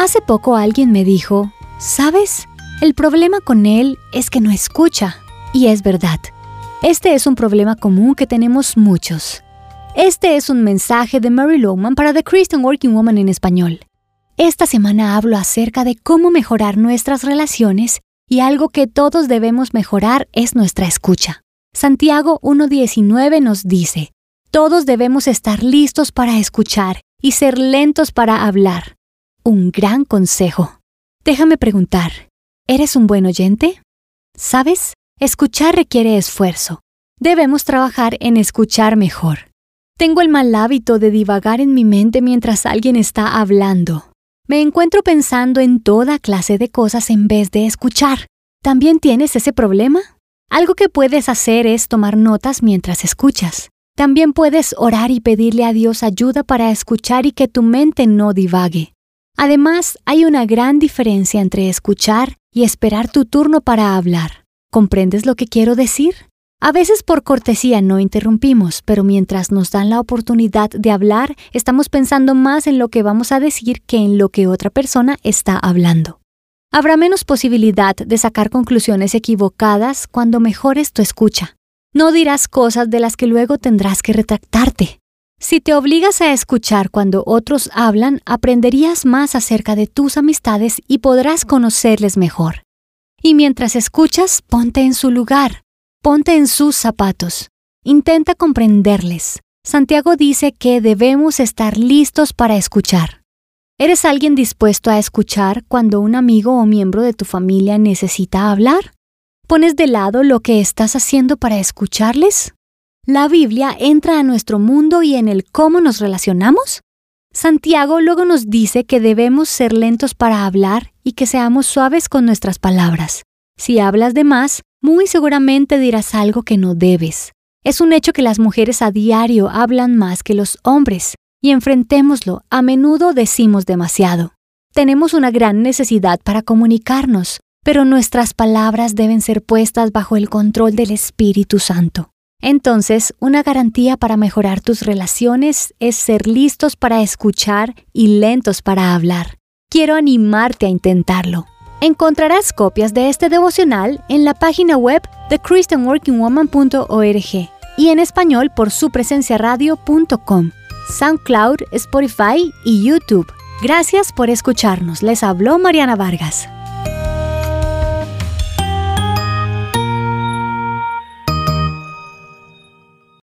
Hace poco alguien me dijo, ¿sabes? El problema con él es que no escucha. Y es verdad. Este es un problema común que tenemos muchos. Este es un mensaje de Mary Lowman para The Christian Working Woman en español. Esta semana hablo acerca de cómo mejorar nuestras relaciones y algo que todos debemos mejorar es nuestra escucha. Santiago 1.19 nos dice, todos debemos estar listos para escuchar y ser lentos para hablar. Un gran consejo. Déjame preguntar, ¿eres un buen oyente? ¿Sabes? Escuchar requiere esfuerzo. Debemos trabajar en escuchar mejor. Tengo el mal hábito de divagar en mi mente mientras alguien está hablando. Me encuentro pensando en toda clase de cosas en vez de escuchar. ¿También tienes ese problema? Algo que puedes hacer es tomar notas mientras escuchas. También puedes orar y pedirle a Dios ayuda para escuchar y que tu mente no divague. Además, hay una gran diferencia entre escuchar y esperar tu turno para hablar. ¿Comprendes lo que quiero decir? A veces por cortesía no interrumpimos, pero mientras nos dan la oportunidad de hablar, estamos pensando más en lo que vamos a decir que en lo que otra persona está hablando. Habrá menos posibilidad de sacar conclusiones equivocadas cuando mejores tu escucha. No dirás cosas de las que luego tendrás que retractarte. Si te obligas a escuchar cuando otros hablan, aprenderías más acerca de tus amistades y podrás conocerles mejor. Y mientras escuchas, ponte en su lugar. Ponte en sus zapatos. Intenta comprenderles. Santiago dice que debemos estar listos para escuchar. ¿Eres alguien dispuesto a escuchar cuando un amigo o miembro de tu familia necesita hablar? ¿Pones de lado lo que estás haciendo para escucharles? ¿La Biblia entra a nuestro mundo y en el cómo nos relacionamos? Santiago luego nos dice que debemos ser lentos para hablar y que seamos suaves con nuestras palabras. Si hablas de más, muy seguramente dirás algo que no debes. Es un hecho que las mujeres a diario hablan más que los hombres, y enfrentémoslo, a menudo decimos demasiado. Tenemos una gran necesidad para comunicarnos, pero nuestras palabras deben ser puestas bajo el control del Espíritu Santo. Entonces, una garantía para mejorar tus relaciones es ser listos para escuchar y lentos para hablar. Quiero animarte a intentarlo. Encontrarás copias de este devocional en la página web de christianworkingwoman.org y en español por su presencia radio.com, SoundCloud, Spotify y YouTube. Gracias por escucharnos. Les habló Mariana Vargas.